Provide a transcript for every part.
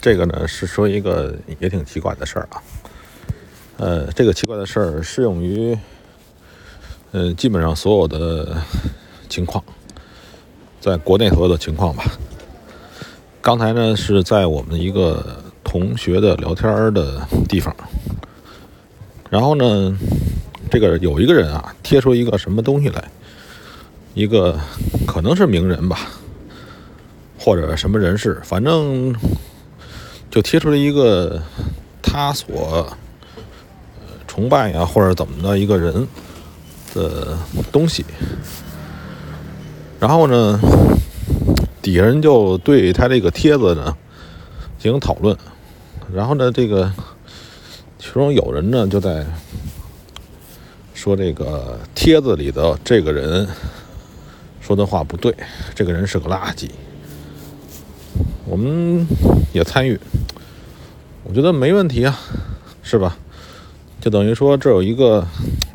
这个呢是说一个也挺奇怪的事儿啊。呃，这个奇怪的事儿适用于，呃，基本上所有的情况，在国内所有的情况吧。刚才呢是在我们一个同学的聊天的地方，然后呢，这个有一个人啊贴出一个什么东西来，一个可能是名人吧，或者什么人士，反正就贴出了一个他所。崇拜呀，或者怎么的一个人的东西，然后呢，底下人就对他这个帖子呢进行讨论，然后呢，这个其中有人呢就在说这个帖子里的这个人说的话不对，这个人是个垃圾，我们也参与，我觉得没问题啊，是吧？就等于说，这有一个，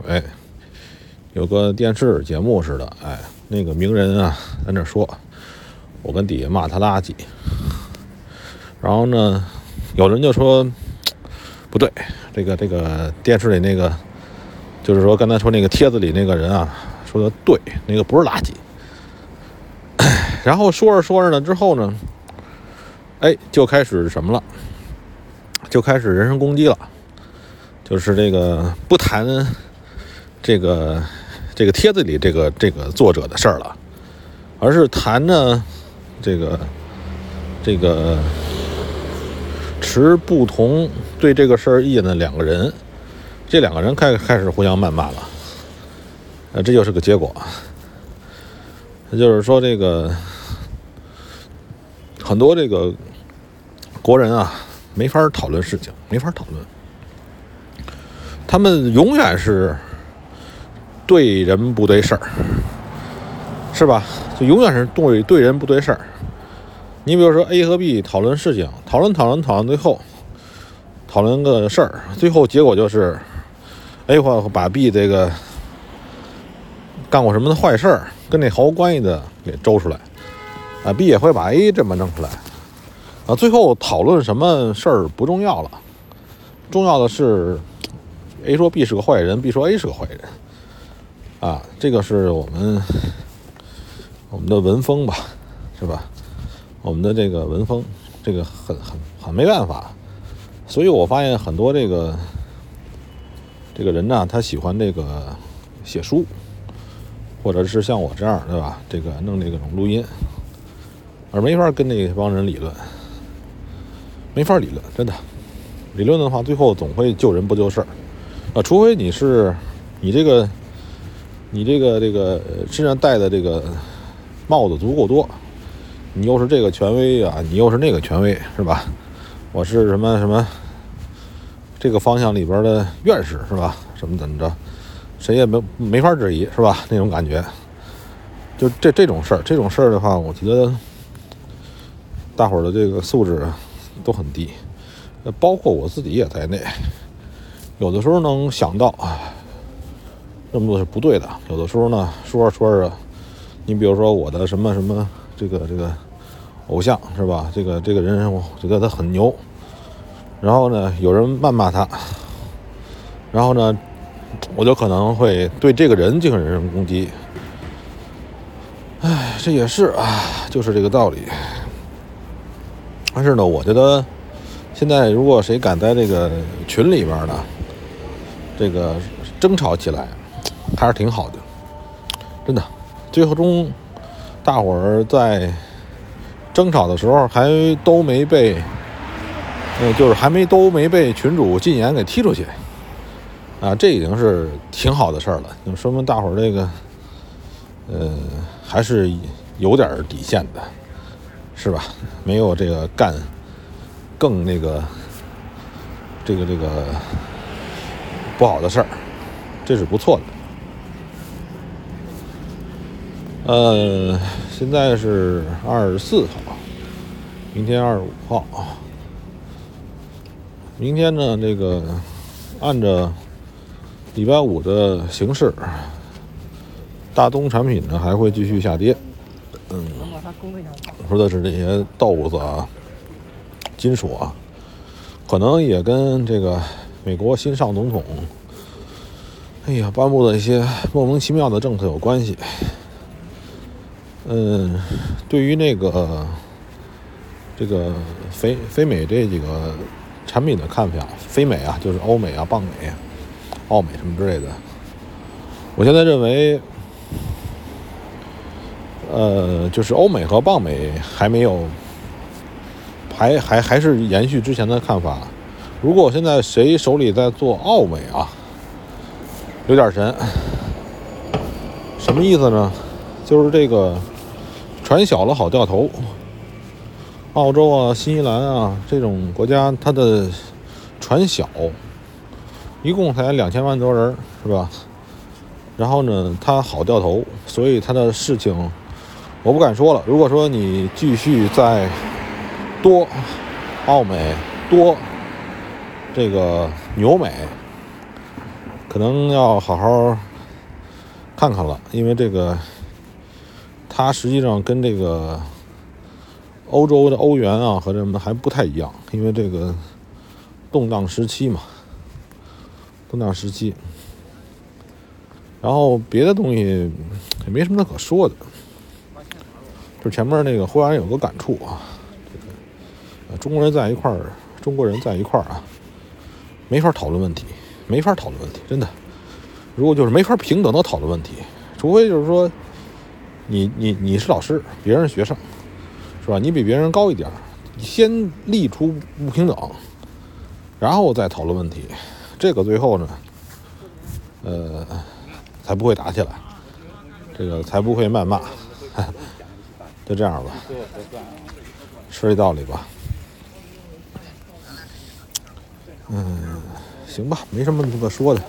哎，有个电视节目似的，哎，那个名人啊在那说，我跟底下骂他垃圾，然后呢，有人就说不对，这个这个电视里那个，就是说刚才说那个帖子里那个人啊说的对，那个不是垃圾，然后说着说着呢之后呢，哎，就开始什么了，就开始人身攻击了。就是这个不谈这个这个帖子里这个这个作者的事儿了，而是谈呢这个这个持不同对这个事儿意见的两个人，这两个人开开始互相谩骂了，呃，这就是个结果。就是说，这个很多这个国人啊，没法讨论事情，没法讨论。他们永远是对人不对事儿，是吧？就永远是对对人不对事儿。你比如说 A 和 B 讨论事情，讨论讨论讨论，最后讨论个事儿，最后结果就是 A 会把 B 这个干过什么的坏事儿，跟那毫无关系的给周出来，啊，B 也会把 A 这么弄出来，啊，最后讨论什么事儿不重要了，重要的是。A 说 B 是个坏人，B 说 A 是个坏人，啊，这个是我们我们的文风吧，是吧？我们的这个文风，这个很很很没办法。所以我发现很多这个这个人呢，他喜欢这个写书，或者是像我这样，对吧？这个弄这种录音，而没法跟那帮人理论，没法理论，真的。理论的话，最后总会救人不救事儿。啊，除非你是，你这个，你这个这个身上戴的这个帽子足够多，你又是这个权威啊，你又是那个权威，是吧？我是什么什么这个方向里边的院士，是吧？什么怎么着，谁也没没法质疑，是吧？那种感觉，就这这种事儿，这种事儿的话，我觉得大伙儿的这个素质都很低，包括我自己也在内。有的时候能想到啊，这么做是不对的。有的时候呢，说着说着，你比如说我的什么什么这个这个偶像是吧？这个这个人我觉得他很牛，然后呢，有人谩骂他，然后呢，我就可能会对这个人进行人身攻击。哎，这也是啊，就是这个道理。但是呢，我觉得现在如果谁敢在这个群里边呢？这个争吵起来还是挺好的，真的。最后中，大伙儿在争吵的时候还都没被，呃，就是还没都没被群主禁言给踢出去，啊，这已经是挺好的事儿了。就说明大伙儿这个，呃，还是有点底线的，是吧？没有这个干更那个，这个这个。不好的事儿，这是不错的。呃，现在是二十四号，明天二十五号。明天呢，这个按照礼拜五的形式，大宗产品呢还会继续下跌。嗯，我说的是这些豆子啊、金属啊，可能也跟这个美国新上总统，哎呀颁布的一些莫名其妙的政策有关系。嗯，对于那个这个非非美这几个产品的看法，非美啊，就是欧美啊、棒美、澳美什么之类的，我现在认为。呃，就是欧美和棒美还没有，还还还是延续之前的看法。如果现在谁手里在做澳美啊，有点神。什么意思呢？就是这个船小了好掉头。澳洲啊、新西兰啊这种国家，它的船小，一共才两千万多人，是吧？然后呢，它好掉头，所以它的事情。我不敢说了。如果说你继续在多澳美多这个牛美，可能要好好看看了，因为这个它实际上跟这个欧洲的欧元啊和什么还不太一样，因为这个动荡时期嘛，动荡时期。然后别的东西也没什么可说的。就前面那个忽然有个感触啊，这个中国人在一块儿，中国人在一块儿啊，没法讨论问题，没法讨论问题，真的。如果就是没法平等的讨论问题，除非就是说，你你你是老师，别人是学生，是吧？你比别人高一点，你先立出不平等，然后再讨论问题，这个最后呢，呃，才不会打起来，这个才不会谩骂。就这样吧，说这道理吧。嗯，行吧，没什么可说的。